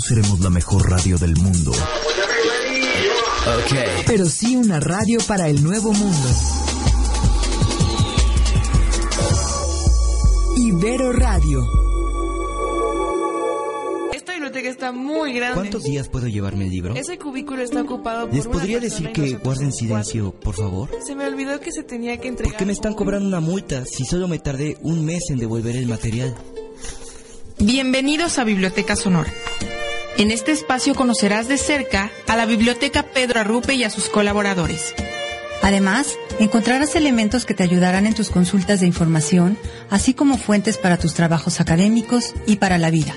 seremos la mejor radio del mundo. Pero sí una radio para el nuevo mundo. Ibero Radio. Esta biblioteca está muy grande. ¿Cuántos días puedo llevarme el libro? Ese cubículo está ocupado por ¿Les una podría decir que guarden silencio, por favor? Se me olvidó que se tenía que entregar. ¿Por qué me están cobrando una multa si solo me tardé un mes en devolver el material? Bienvenidos a Biblioteca Sonora. En este espacio conocerás de cerca a la Biblioteca Pedro Arrupe y a sus colaboradores. Además, encontrarás elementos que te ayudarán en tus consultas de información, así como fuentes para tus trabajos académicos y para la vida.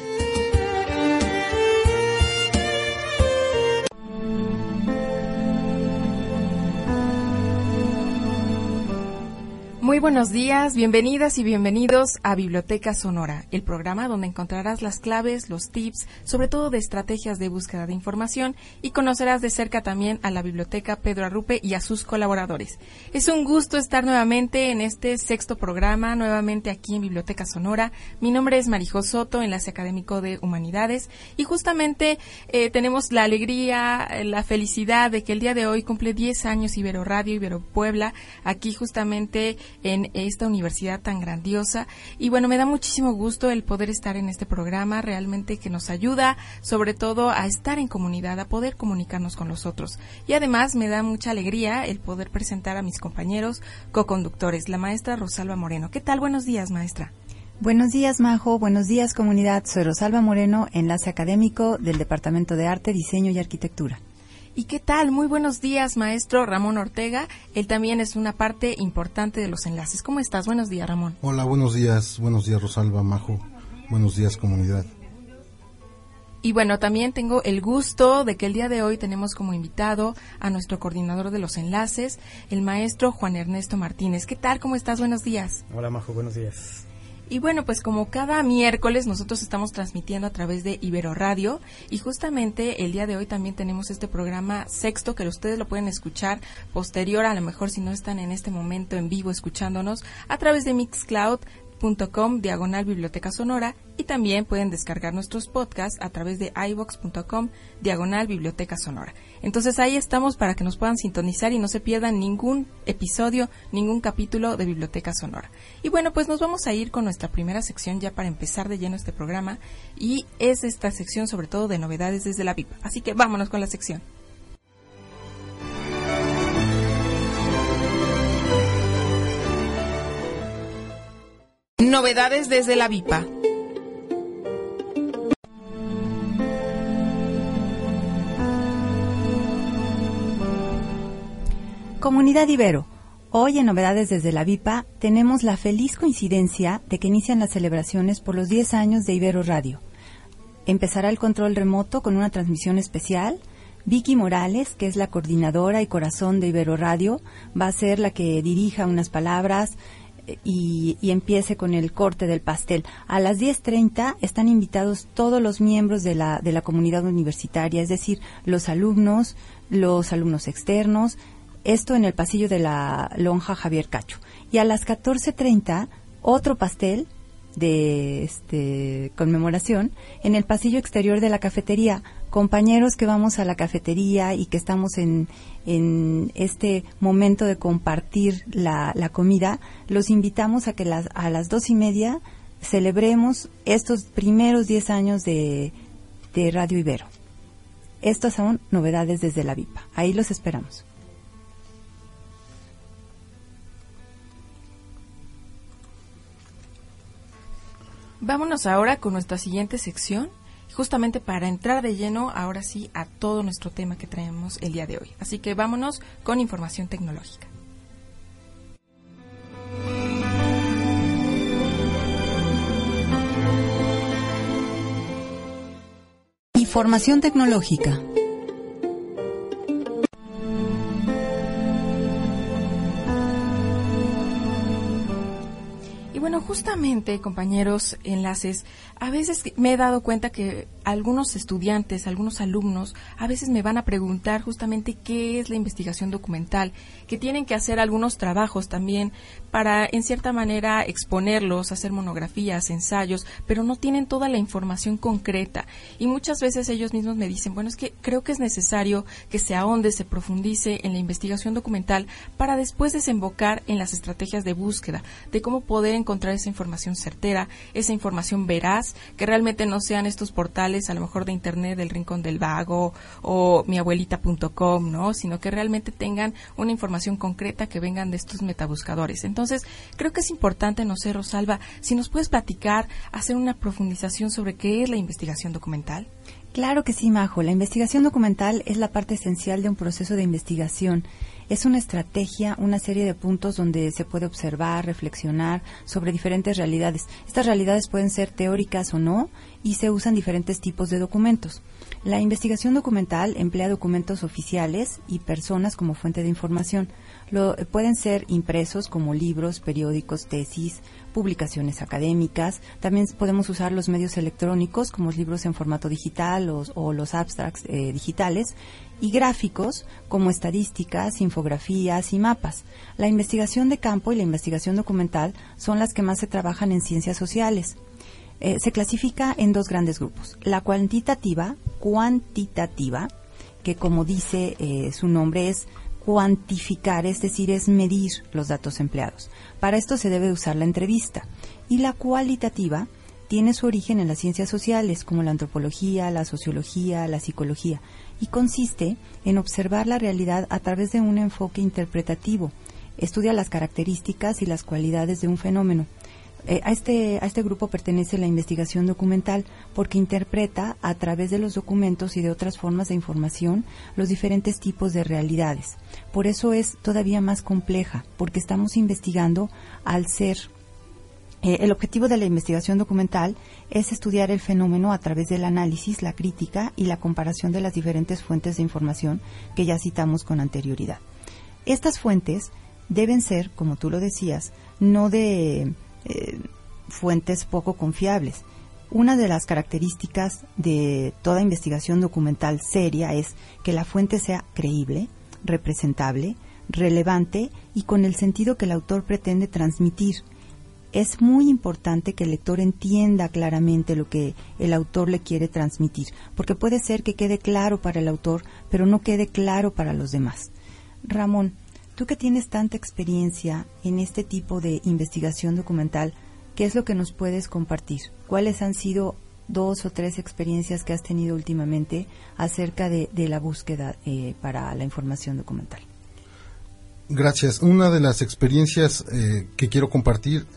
Buenos días, bienvenidas y bienvenidos a Biblioteca Sonora, el programa donde encontrarás las claves, los tips, sobre todo de estrategias de búsqueda de información y conocerás de cerca también a la Biblioteca Pedro Arrupe y a sus colaboradores. Es un gusto estar nuevamente en este sexto programa, nuevamente aquí en Biblioteca Sonora. Mi nombre es Marijo Soto, enlace académico de Humanidades y justamente eh, tenemos la alegría, la felicidad de que el día de hoy cumple 10 años Ibero Radio, Ibero Puebla, aquí justamente en esta universidad tan grandiosa. Y bueno, me da muchísimo gusto el poder estar en este programa, realmente que nos ayuda sobre todo a estar en comunidad, a poder comunicarnos con los otros. Y además me da mucha alegría el poder presentar a mis compañeros co-conductores, la maestra Rosalba Moreno. ¿Qué tal? Buenos días, maestra. Buenos días, Majo. Buenos días, comunidad. Soy Rosalba Moreno, enlace académico del Departamento de Arte, Diseño y Arquitectura. ¿Y qué tal? Muy buenos días, maestro Ramón Ortega. Él también es una parte importante de los enlaces. ¿Cómo estás? Buenos días, Ramón. Hola, buenos días. Buenos días, Rosalba Majo. Buenos días, comunidad. Y bueno, también tengo el gusto de que el día de hoy tenemos como invitado a nuestro coordinador de los enlaces, el maestro Juan Ernesto Martínez. ¿Qué tal? ¿Cómo estás? Buenos días. Hola, Majo. Buenos días. Y bueno, pues como cada miércoles nosotros estamos transmitiendo a través de Ibero Radio y justamente el día de hoy también tenemos este programa sexto que ustedes lo pueden escuchar posterior, a lo mejor si no están en este momento en vivo escuchándonos, a través de mixcloud.com diagonal biblioteca sonora y también pueden descargar nuestros podcasts a través de ivox.com diagonal biblioteca sonora. Entonces ahí estamos para que nos puedan sintonizar y no se pierdan ningún episodio, ningún capítulo de Biblioteca Sonora. Y bueno, pues nos vamos a ir con nuestra primera sección ya para empezar de lleno este programa y es esta sección sobre todo de novedades desde la VIP. Así que vámonos con la sección. Novedades desde la VIPA. Comunidad Ibero. Hoy en Novedades desde la VIPA tenemos la feliz coincidencia de que inician las celebraciones por los 10 años de Ibero Radio. Empezará el control remoto con una transmisión especial. Vicky Morales, que es la coordinadora y corazón de Ibero Radio, va a ser la que dirija unas palabras y, y empiece con el corte del pastel. A las 10.30 están invitados todos los miembros de la, de la comunidad universitaria, es decir, los alumnos, los alumnos externos, esto en el pasillo de la lonja Javier Cacho. Y a las 14.30, otro pastel de este, conmemoración en el pasillo exterior de la cafetería. Compañeros que vamos a la cafetería y que estamos en, en este momento de compartir la, la comida, los invitamos a que las, a las dos y media celebremos estos primeros 10 años de, de Radio Ibero. Estas son novedades desde la VIPA. Ahí los esperamos. Vámonos ahora con nuestra siguiente sección, justamente para entrar de lleno ahora sí a todo nuestro tema que traemos el día de hoy. Así que vámonos con información tecnológica. Información tecnológica. Justamente, compañeros, enlaces, a veces me he dado cuenta que algunos estudiantes, algunos alumnos, a veces me van a preguntar justamente qué es la investigación documental, que tienen que hacer algunos trabajos también para, en cierta manera, exponerlos, hacer monografías, ensayos, pero no tienen toda la información concreta. Y muchas veces ellos mismos me dicen, bueno, es que creo que es necesario que se ahonde, se profundice en la investigación documental para después desembocar en las estrategias de búsqueda, de cómo poder encontrar esa información certera, esa información veraz, que realmente no sean estos portales a lo mejor de internet del rincón del vago o miabuelita.com, ¿no? Sino que realmente tengan una información concreta que vengan de estos metabuscadores. Entonces, creo que es importante, no sé, Rosalba, si nos puedes platicar, hacer una profundización sobre qué es la investigación documental. Claro que sí, Majo. La investigación documental es la parte esencial de un proceso de investigación. Es una estrategia, una serie de puntos donde se puede observar, reflexionar sobre diferentes realidades. Estas realidades pueden ser teóricas o no y se usan diferentes tipos de documentos. La investigación documental emplea documentos oficiales y personas como fuente de información. Lo, pueden ser impresos como libros, periódicos, tesis, publicaciones académicas. También podemos usar los medios electrónicos como libros en formato digital o, o los abstracts eh, digitales y gráficos como estadísticas, infografías y mapas. La investigación de campo y la investigación documental son las que más se trabajan en ciencias sociales. Eh, se clasifica en dos grandes grupos. La cuantitativa, cuantitativa, que como dice eh, su nombre es cuantificar, es decir, es medir los datos empleados. Para esto se debe usar la entrevista. Y la cualitativa tiene su origen en las ciencias sociales, como la antropología, la sociología, la psicología, y consiste en observar la realidad a través de un enfoque interpretativo. Estudia las características y las cualidades de un fenómeno eh, a, este, a este grupo pertenece la investigación documental porque interpreta a través de los documentos y de otras formas de información los diferentes tipos de realidades. Por eso es todavía más compleja, porque estamos investigando al ser eh, el objetivo de la investigación documental es estudiar el fenómeno a través del análisis, la crítica y la comparación de las diferentes fuentes de información que ya citamos con anterioridad. Estas fuentes deben ser, como tú lo decías, no de eh, fuentes poco confiables. Una de las características de toda investigación documental seria es que la fuente sea creíble, representable, relevante y con el sentido que el autor pretende transmitir. Es muy importante que el lector entienda claramente lo que el autor le quiere transmitir, porque puede ser que quede claro para el autor, pero no quede claro para los demás. Ramón, Tú que tienes tanta experiencia en este tipo de investigación documental, ¿qué es lo que nos puedes compartir? ¿Cuáles han sido dos o tres experiencias que has tenido últimamente acerca de, la búsqueda eh, para la información documental? Gracias. Una de las experiencias eh, que quiero compartir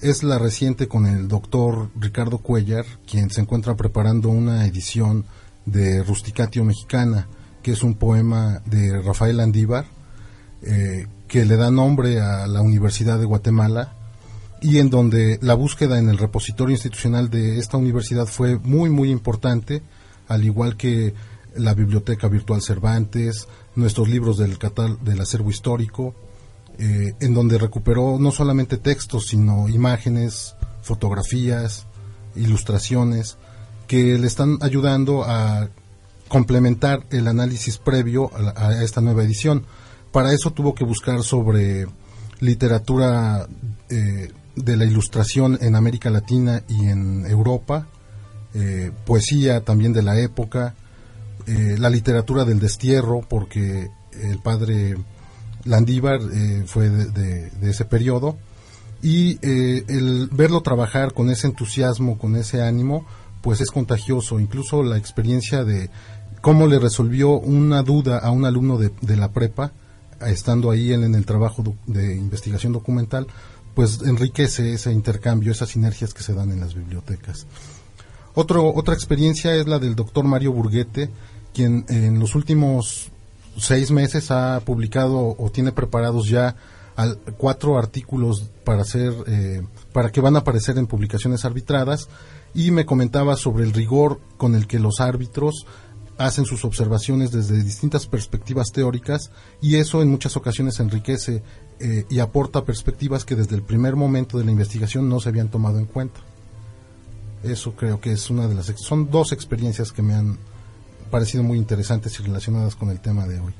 es la reciente con el doctor Ricardo Cuellar, quien se encuentra preparando una edición de Rusticatio Mexicana, que es un poema de Rafael Andívar, eh, que le da nombre a la Universidad de Guatemala y en donde la búsqueda en el repositorio institucional de esta universidad fue muy, muy importante, al igual que la Biblioteca Virtual Cervantes, nuestros libros del, del acervo histórico, eh, en donde recuperó no solamente textos, sino imágenes, fotografías, ilustraciones, que le están ayudando a complementar el análisis previo a esta nueva edición para eso tuvo que buscar sobre literatura eh, de la ilustración en América Latina y en Europa, eh, poesía también de la época, eh, la literatura del destierro, porque el padre Landívar fue de, ese periodo, y el verlo trabajar con ese entusiasmo, con ese ánimo, pues es contagioso. Incluso la experiencia de cómo le resolvió una duda a un alumno de, de la prepa, estando ahí en, el trabajo de investigación documental, pues enriquece ese intercambio, esas sinergias que se dan en las bibliotecas. Otra experiencia es la del doctor Mario Burguete, quien en los últimos seis meses ha publicado o tiene preparados ya cuatro artículos para hacer, eh, para que van a aparecer en publicaciones arbitradas y me comentaba sobre el rigor con el que los árbitros hacen sus observaciones desde distintas perspectivas teóricas y eso en muchas ocasiones enriquece eh, y aporta perspectivas que desde el primer momento de la investigación no se habían tomado en cuenta. Eso creo que es una de las... Son dos experiencias que me han parecido muy interesantes y relacionadas con el tema de hoy.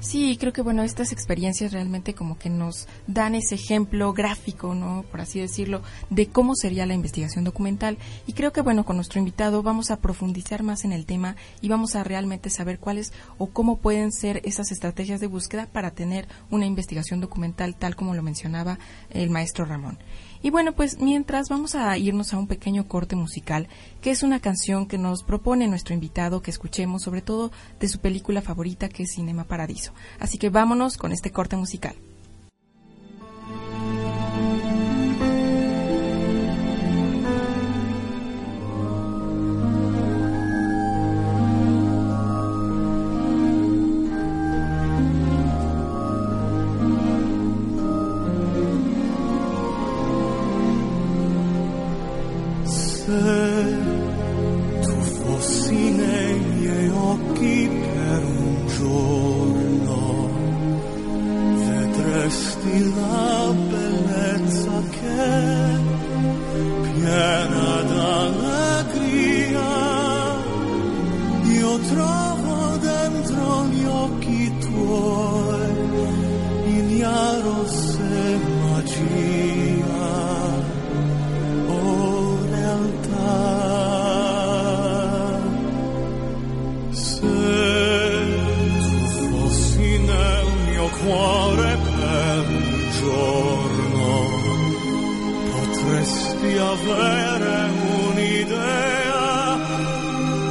Sí, creo que bueno, estas experiencias realmente como que nos dan ese ejemplo gráfico, ¿no? Por así decirlo, de cómo sería la investigación documental. Y creo que bueno, con nuestro invitado vamos a profundizar más en el tema y vamos a realmente saber cuáles o cómo pueden ser esas estrategias de búsqueda para tener una investigación documental tal como lo mencionaba el maestro Ramón. Y bueno, pues mientras vamos a irnos a un pequeño corte musical, que es una canción que nos propone nuestro invitado que escuchemos, sobre todo de su película favorita que es Cinema Paradiso. Así que vámonos con este corte musical.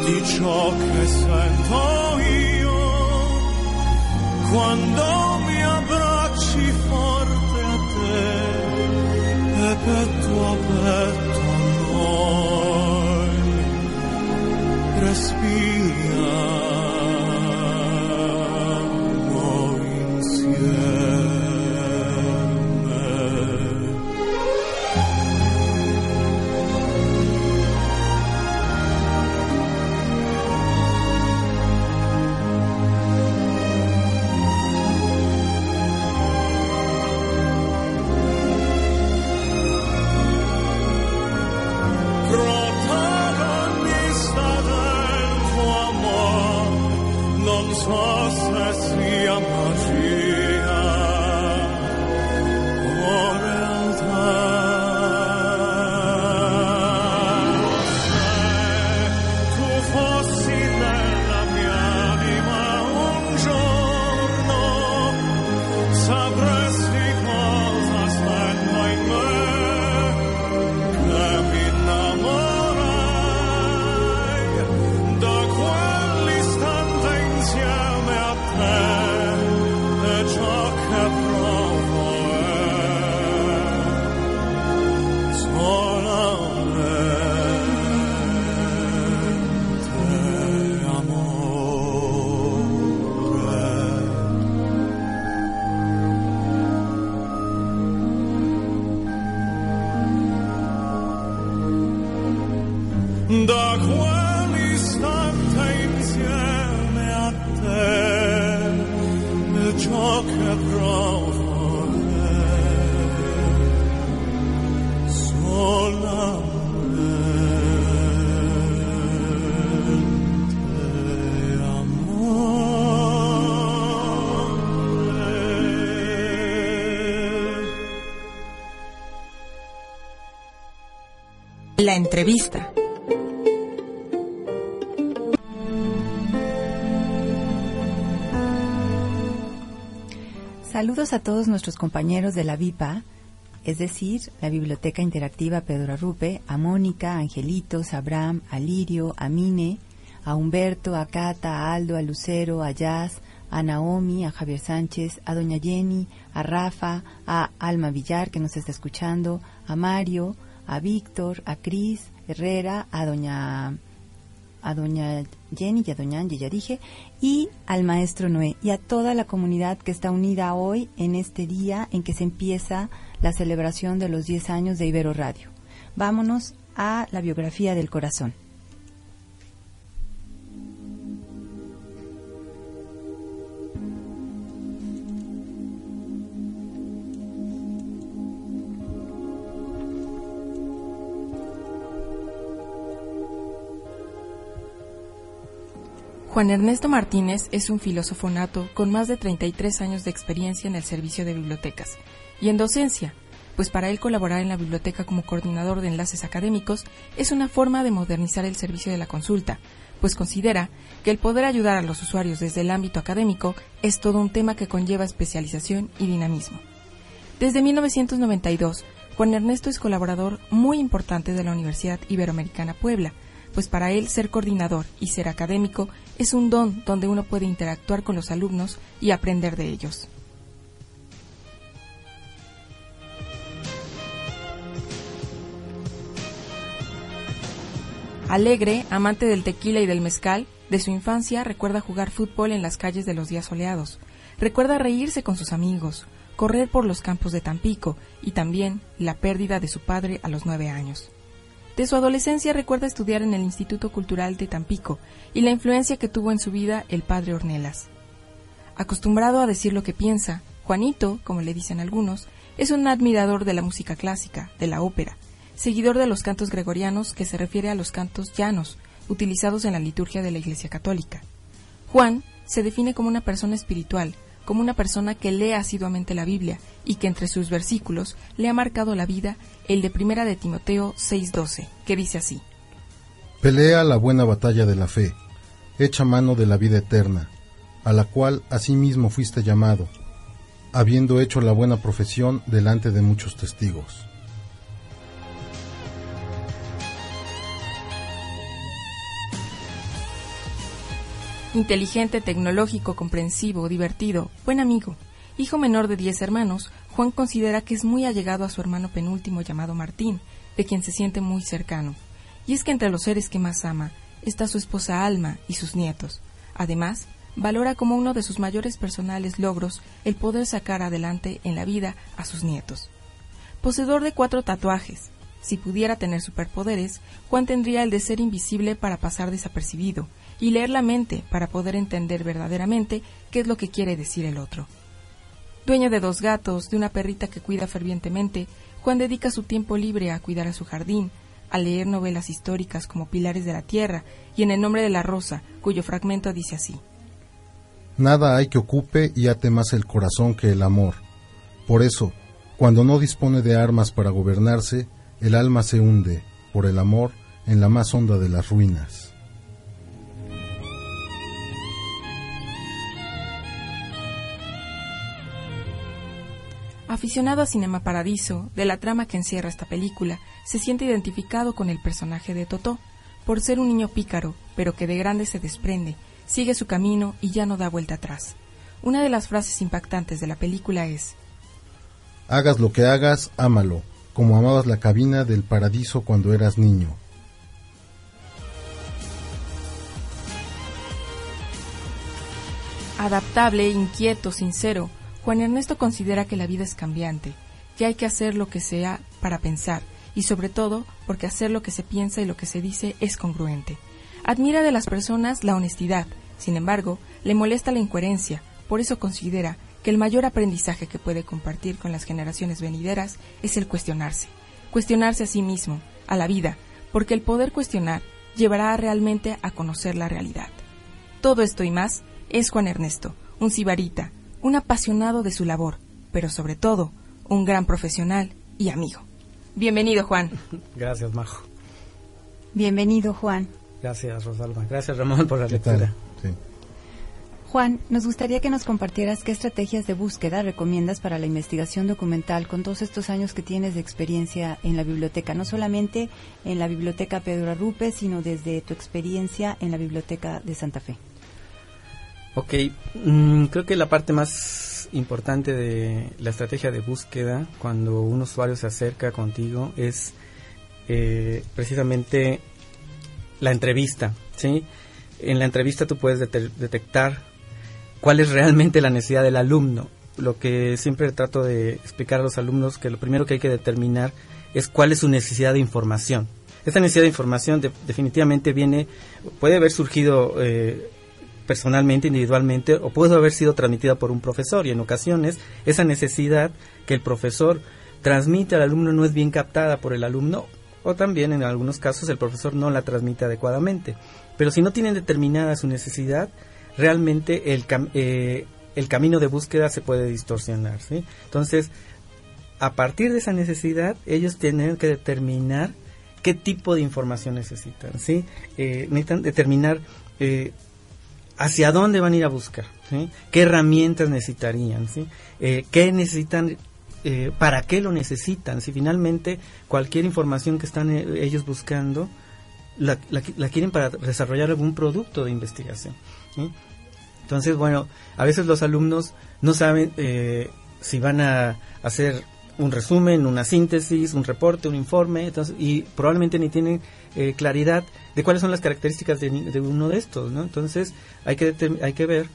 Di ciò che sento io. Quando mi abbracci forte a te e petto a petto noi. Respiriamo La entrevista. Saludos a todos nuestros compañeros de la VIPA, es decir, la Biblioteca Interactiva Pedro Arrupe, a Mónica, a Angelitos, a Abraham, a Lirio, a Mine, a Humberto, a Cata, a Aldo, a Lucero, a Jazz, a Naomi, a Javier Sánchez, a Doña Jenny, a Rafa, a Alma Villar, que nos está escuchando, a Mario, a Víctor, a Cris Herrera, a Doña a doña Jenny y a doña Angie, ya dije, y al maestro Noé y a toda la comunidad que está unida hoy en este día en que se empieza la celebración de los 10 años de Ibero Radio. Vámonos a la biografía del corazón. Juan Ernesto Martínez es un filósofo nato con más de 33 años de experiencia en el servicio de bibliotecas y en docencia, pues para él colaborar en la biblioteca como coordinador de enlaces académicos es una forma de modernizar el servicio de la consulta, pues considera que el poder ayudar a los usuarios desde el ámbito académico es todo un tema que conlleva especialización y dinamismo. Desde 1992, Juan Ernesto es colaborador muy importante de la Universidad Iberoamericana Puebla, pues para él ser coordinador y ser académico es un don donde uno puede interactuar con los alumnos y aprender de ellos. Alegre, amante del tequila y del mezcal, de su infancia recuerda jugar fútbol en las calles de los días soleados. Recuerda reírse con sus amigos, correr por los campos de Tampico y también la pérdida de su padre a los nueve años. De su adolescencia recuerda estudiar en el Instituto Cultural de Tampico y la influencia que tuvo en su vida el padre Ornelas. Acostumbrado a decir lo que piensa, Juanito, como le dicen algunos, es un admirador de la música clásica, de la ópera, seguidor de los cantos gregorianos que se refiere a los cantos llanos, utilizados en la liturgia de la Iglesia Católica. Juan se define como una persona espiritual, como una persona que lee asiduamente la Biblia y que entre sus versículos le ha marcado la vida el de Primera de Timoteo 6:12, que dice así: Pelea la buena batalla de la fe, echa mano de la vida eterna, a la cual asimismo fuiste llamado, habiendo hecho la buena profesión delante de muchos testigos. Inteligente, tecnológico, comprensivo, divertido, buen amigo. Hijo menor de diez hermanos, Juan considera que es muy allegado a su hermano penúltimo llamado Martín, de quien se siente muy cercano. Y es que entre los seres que más ama está su esposa Alma y sus nietos. Además, valora como uno de sus mayores personales logros el poder sacar adelante en la vida a sus nietos. Poseedor de cuatro tatuajes, si pudiera tener superpoderes, Juan tendría el de ser invisible para pasar desapercibido, y leer la mente para poder entender verdaderamente qué es lo que quiere decir el otro. Dueño de dos gatos, de una perrita que cuida fervientemente, Juan dedica su tiempo libre a cuidar a su jardín, a leer novelas históricas como Pilares de la Tierra y En el nombre de la Rosa, cuyo fragmento dice así. Nada hay que ocupe y ate más el corazón que el amor. Por eso, cuando no dispone de armas para gobernarse, el alma se hunde, por el amor, en la más honda de las ruinas. Aficionado a Cinema Paradiso, de la trama que encierra esta película, se siente identificado con el personaje de Totó, por ser un niño pícaro, pero que de grande se desprende, sigue su camino y ya no da vuelta atrás. Una de las frases impactantes de la película es Hagas lo que hagas, ámalo, como amabas la cabina del paradiso cuando eras niño. Adaptable, inquieto, sincero, Juan Ernesto considera que la vida es cambiante, que hay que hacer lo que sea para pensar, y sobre todo porque hacer lo que se piensa y lo que se dice es congruente. Admira de las personas la honestidad, sin embargo, le molesta la incoherencia, por eso considera que el mayor aprendizaje que puede compartir con las generaciones venideras es el cuestionarse, cuestionarse a sí mismo, a la vida, porque el poder cuestionar llevará realmente a conocer la realidad. Todo esto y más es Juan Ernesto, un sibarita, un apasionado de su labor, pero sobre todo un gran profesional y amigo. Bienvenido, Juan. Gracias, Majo. Bienvenido, Juan. Gracias, Rosalba. Gracias, Ramón, por la lectura. Sí. Juan, nos gustaría que nos compartieras qué estrategias de búsqueda recomiendas para la investigación documental con todos estos años que tienes de experiencia en la biblioteca, no solamente en la biblioteca Pedro Arrupe, sino desde tu experiencia en la biblioteca de Santa Fe. Ok, mm, creo que la parte más importante de la estrategia de búsqueda cuando un usuario se acerca contigo es eh, precisamente la entrevista, ¿sí? En la entrevista tú puedes dete- detectar cuál es realmente la necesidad del alumno. Lo que siempre trato de explicar a los alumnos que lo primero que hay que determinar es cuál es su necesidad de información. Esta necesidad de información de- definitivamente viene, puede haber surgido eh, personalmente, individualmente, o puede haber sido transmitida por un profesor. Y en ocasiones esa necesidad que el profesor transmite al alumno no es bien captada por el alumno, o también en algunos casos el profesor no la transmite adecuadamente. Pero si no tienen determinada su necesidad, realmente el, cam- eh, el camino de búsqueda se puede distorsionar. Entonces, a partir de esa necesidad, ellos tienen que determinar qué tipo de información necesitan. ¿sí? Eh, necesitan determinar eh, hacia dónde van a ir a buscar, qué herramientas necesitarían. Eh, qué necesitan, eh, para qué lo necesitan. Si finalmente cualquier información que están eh, ellos buscando la, quieren para desarrollar algún producto de investigación. Entonces, bueno, a veces los alumnos no saben si van a hacer un resumen, una síntesis, un reporte, un informe, entonces, y probablemente ni tienen claridad de cuáles son las características de, de uno de estos, ¿no? Entonces, hay que, hay que ver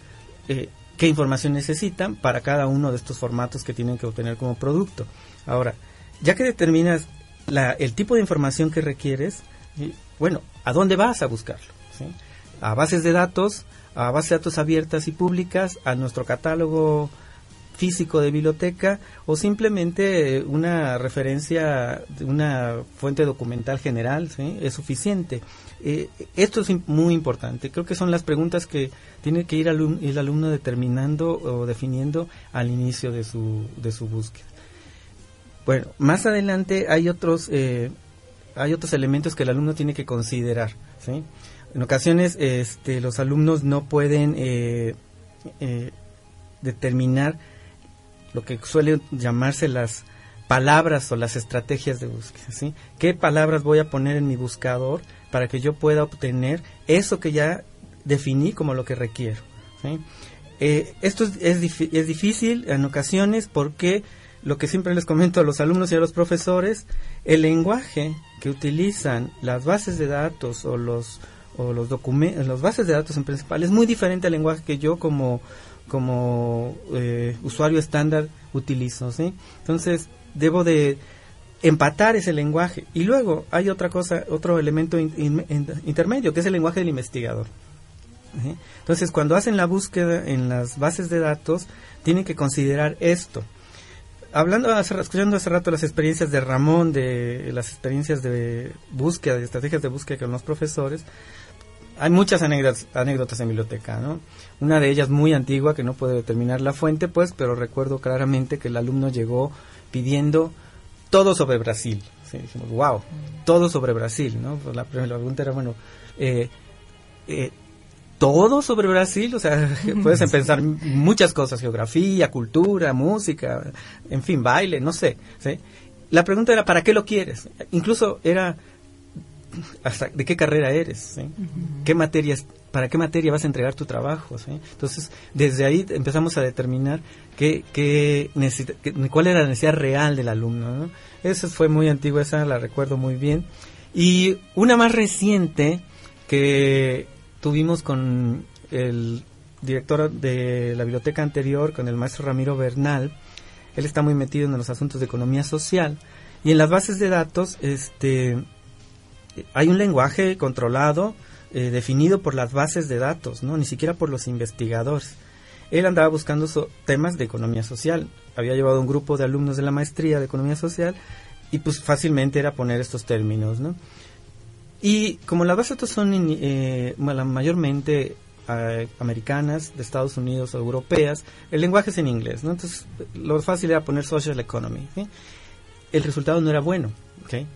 eh, qué información necesitan para cada uno de estos formatos que tienen que obtener como producto. Ahora, ya que determinas la- el tipo de información que requieres, y, bueno, ¿a dónde vas a buscarlo? ¿Sí? A bases de datos, a bases de datos abiertas y públicas, a nuestro catálogo físico de biblioteca o simplemente eh, una referencia una fuente documental general ¿sí? es suficiente. Eh, esto es muy importante. Creo que son las preguntas que tiene que ir alum- el alumno determinando o definiendo al inicio de su, de su búsqueda. Bueno, más adelante hay otros, eh, hay otros elementos que el alumno tiene que considerar. En ocasiones este, los alumnos no pueden eh, determinar lo que suele llamarse las palabras o las estrategias de búsqueda. ¿sí? ¿Qué palabras voy a poner en mi buscador para que yo pueda obtener eso que ya definí como lo que requiero? Eh, esto es, es, es difícil en ocasiones porque lo que siempre les comento a los alumnos y a los profesores, el lenguaje que utilizan las bases de datos o los o los documentos, las bases de datos en principal es muy diferente al lenguaje que yo como como eh, usuario estándar utilizo. Entonces debo de empatar ese lenguaje. Y luego hay otra cosa, otro elemento in- in- in- intermedio que es el lenguaje del investigador. Entonces cuando hacen la búsqueda en las bases de datos tienen que considerar esto. Hablando escuchando hace rato las experiencias de Ramón de las experiencias de búsqueda de estrategias de búsqueda con los profesores hay muchas anécdotas, anécdotas en biblioteca no una de ellas muy antigua que no puedo determinar la fuente pues pero recuerdo claramente que el alumno llegó pidiendo todo sobre Brasil sí, dijimos wow todo sobre Brasil no Pues la primera pregunta era bueno eh, eh, todo sobre Brasil, o sea, puedes pensar muchas cosas, geografía, cultura, música, en fin, baile, no sé. ¿sí? La pregunta era, ¿para qué lo quieres? Incluso era, hasta ¿de qué carrera eres? ¿sí? ¿Qué materias, ¿Para qué materia vas a entregar tu trabajo? ¿sí? Entonces, desde ahí empezamos a determinar qué, qué cuál era la necesidad real del alumno. ¿no? Esa fue muy antigua, esa la recuerdo muy bien. Y una más reciente que tuvimos con el director de la biblioteca anterior, con el maestro Ramiro Bernal. Él está muy metido en los asuntos de economía social. Y en las bases de datos este, hay un lenguaje controlado, eh, definido por las bases de datos, no ni siquiera por los investigadores. Él andaba buscando temas de economía social. Había llevado un grupo de alumnos de la maestría de economía social y pues fácilmente era poner estos términos, ¿no? Y como las bases son in- eh, mayormente eh, americanas, de Estados Unidos o europeas, el lenguaje es en inglés, ¿no? Entonces, lo fácil era poner social economy. El resultado no era bueno, ¿ok?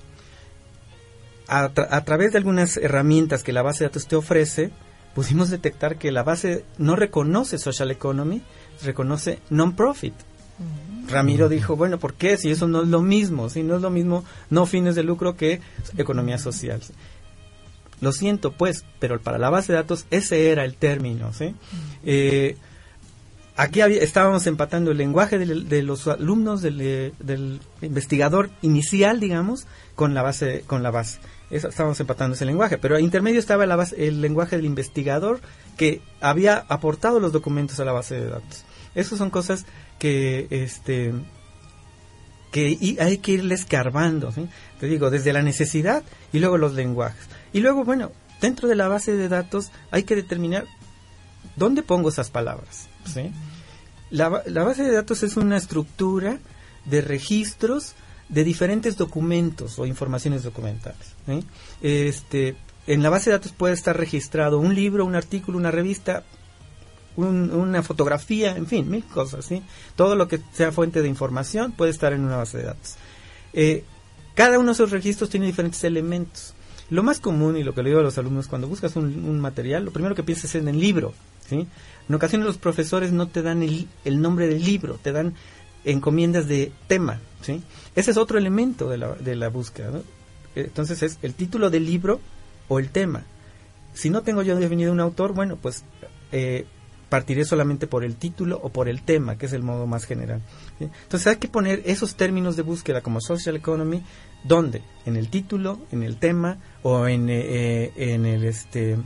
A, a través de algunas herramientas que la base de datos te ofrece, pudimos detectar que la base no reconoce social economy, reconoce non-profit. Ramiro dijo, bueno, ¿por qué? Si eso no es lo mismo, si no es lo mismo no fines de lucro que economía social. Lo siento, pues, pero para la base de datos ese era el término, ¿sí? Eh, aquí había- estábamos empatando el lenguaje del- de, los alumnos del, del investigador inicial, digamos, con la base, con la base. Estábamos empatando ese lenguaje, pero a intermedio estaba la base- el lenguaje del investigador que había aportado los documentos a la base de datos. Esas son cosas que este que hay que irle escarbando, te digo, desde la necesidad y luego los lenguajes. Y luego, bueno, dentro de la base de datos hay que determinar dónde pongo esas palabras. la base de datos es una estructura de registros de diferentes documentos o informaciones documentales. Este, en la base de datos puede estar registrado un libro, un artículo, una revista, un- una fotografía, en fin, mil cosas, ¿sí? Todo lo que sea fuente de información puede estar en una base de datos. Eh, cada uno de esos registros tiene diferentes elementos. Lo más común, y lo que le digo a los alumnos, cuando buscas un, un material, lo primero que piensas es en el libro, ¿sí? En ocasiones los profesores no te dan el, el nombre del libro, te dan encomiendas de tema, ¿sí? Ese es otro elemento de la, de la búsqueda, ¿no? Eh, Entonces es el título del libro o el tema. Si no tengo yo definido un autor, bueno, pues eh, partiré solamente por el título o por el tema, que es el modo más general. Entonces hay que poner esos términos de búsqueda como social economy, ¿dónde? En el título, en el tema o en, eh, eh, en el este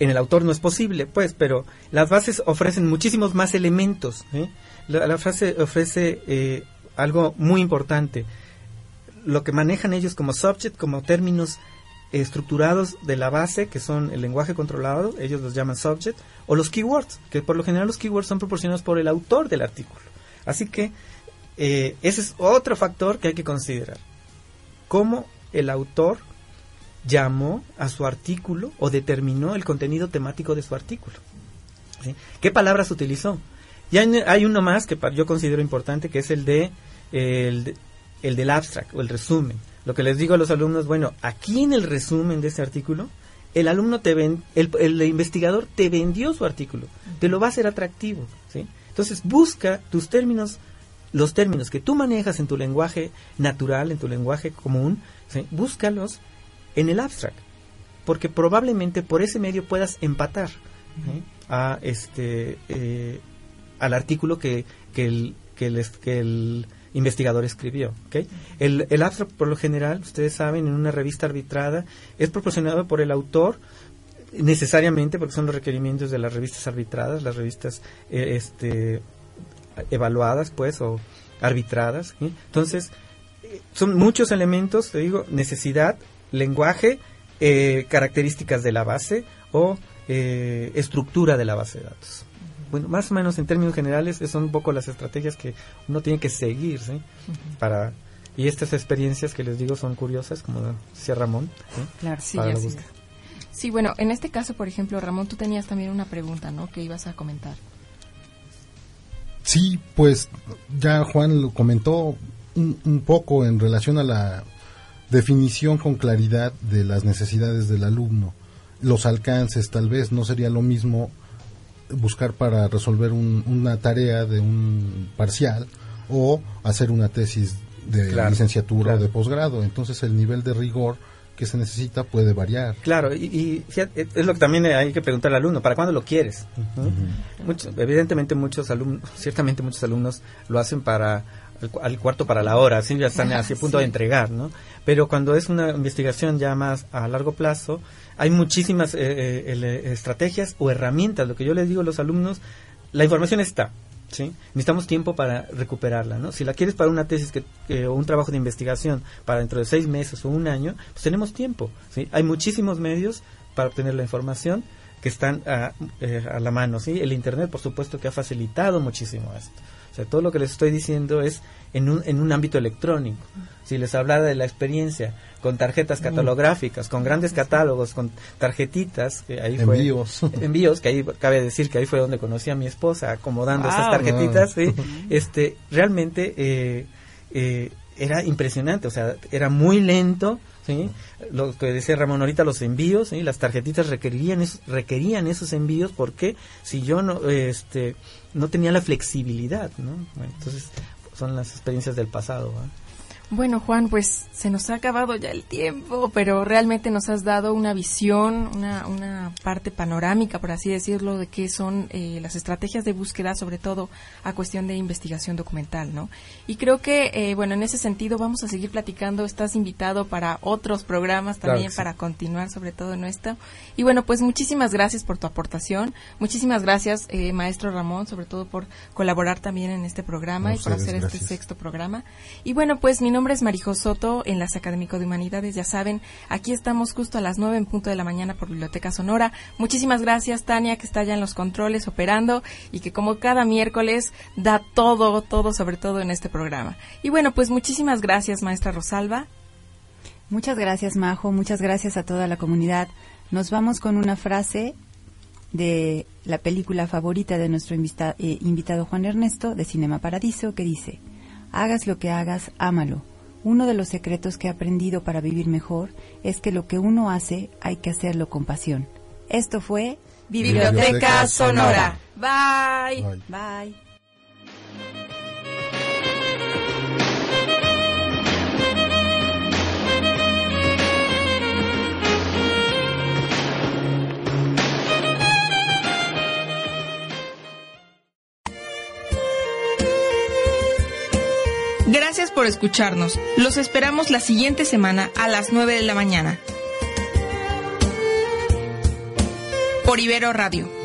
en el autor no es posible, pues, pero las bases ofrecen muchísimos más elementos. La, la frase ofrece eh, algo muy importante. Lo que manejan ellos como subject, como términos estructurados de la base, que son el lenguaje controlado, ellos los llaman subject, o los keywords, que por lo general los keywords son proporcionados por el autor del artículo. Así que eh, ese es otro factor que hay que considerar. Cómo el autor llamó a su artículo o determinó el contenido temático de su artículo. ¿Qué palabras utilizó? Y hay, uno más que yo considero importante, que es el, de- el del abstract o el resumen. Lo que les digo a los alumnos, bueno, aquí en el resumen de este artículo, el alumno te ven, el, el investigador te vendió su artículo, te lo va a hacer atractivo, ¿sí? Entonces busca tus términos, los términos que tú manejas en tu lenguaje natural, en tu lenguaje común, ¿sí? búscalos en el abstract, porque probablemente por ese medio puedas empatar a este eh, al artículo que, que, el, que, que el investigador escribió. ¿ok? El, el abstract, por lo general, ustedes saben, en una revista arbitrada, es proporcionado por el autor necesariamente porque son los requerimientos de las revistas arbitradas, las revistas eh, este, evaluadas, pues, o arbitradas. Entonces, son muchos elementos, te digo, necesidad, lenguaje, eh, características de la base o eh, estructura de la base de datos. Bueno, más o menos en términos generales, esas son un poco las estrategias que uno tiene que seguir, ¿sí? Para, y estas experiencias que les digo son curiosas, como decía Ramón, ¿sí? Claro. Sí, búsqueda. es. Sí, bueno, en este caso, por ejemplo, Ramón, tú tenías también una pregunta, ¿no? Que ibas a comentar. Sí, pues ya Juan lo comentó un, un poco en relación a la definición con claridad de las necesidades del alumno, los alcances tal vez no sería lo mismo buscar para resolver un- una tarea de un parcial o hacer una tesis de Claro, licenciatura claro. o de posgrado, entonces el nivel de rigor que se necesita puede variar. Claro, y, y fíjate, es lo que también hay que preguntar al alumno, ¿para cuándo lo quieres? Ujú. Muchos- evidentemente muchos alumnos, ciertamente muchos alumnos lo hacen para al, cu- al cuarto para la hora, así ya están así a punto de sí. entregar, ¿no? Pero cuando es una investigación ya más a largo plazo, hay muchísimas eh, eh, estrategias o herramientas. Lo que yo les digo a los alumnos, la información está, ¿sí? Necesitamos tiempo para recuperarla, ¿no? Si la quieres para una tesis que, que- o un trabajo de investigación para dentro de seis meses o un año, pues tenemos tiempo, ¿sí? Hay muchísimos medios para obtener la información que están a, eh, a la mano, ¿sí? El Internet, por supuesto, que ha facilitado muchísimo esto. Sea, todo lo que les estoy diciendo es en un, en un ámbito electrónico. Si les hablara de la experiencia con tarjetas catalográficas, con grandes catálogos, con tarjetitas, que ahí fue- Envíos. envíos, que ahí cabe decir que ahí fue donde conocí a mi esposa, acomodando esas tarjetitas, ¿sí? este, realmente eh, eh, era impresionante, o sea, era muy lento, ¿sí? Lo que decía Ramón ahorita, los envíos, ¿sí? Las tarjetitas requerían, esos- requerían esos envíos porque si yo no, este, no tenía la flexibilidad, ¿no? Bueno, entonces, son las experiencias del pasado. Bueno, Juan, pues se nos ha acabado ya el tiempo, pero realmente nos has dado una visión, una, una parte panorámica, por así decirlo, de qué son eh, las estrategias de búsqueda, sobre todo a cuestión de investigación documental, ¿no? Y creo que, eh, bueno, en ese sentido vamos a seguir platicando. Estás invitado para otros programas también sí. para continuar sobre todo en esto. Y bueno, pues muchísimas gracias por tu aportación. Muchísimas gracias, eh, maestro Ramón, sobre todo por colaborar también en este programa y por hacer este sexto programa. Y bueno, pues mi nombre es Marijo Soto, Enlace Académico de Humanidades, ya saben, aquí estamos justo a las nueve en punto de la mañana por Biblioteca Sonora. Muchísimas gracias, Tania, que está ya en los controles operando y que como cada miércoles da todo, todo, sobre todo en este programa. Y bueno, pues muchísimas gracias, maestra Rosalba. Muchas gracias, Majo. Muchas gracias a toda la comunidad. Nos vamos con una frase de la película favorita de nuestro eh, invitado Juan Ernesto de Cinema Paradiso que dice, hagas lo que hagas, ámalo. Uno de los secretos que he aprendido para vivir mejor es que lo que uno hace hay que hacerlo con pasión. Esto fue Biblioteca Sonora. Bye. Bye. Bye. Por escucharnos. Los esperamos la siguiente semana a las 9 de la mañana. Por Ibero Radio.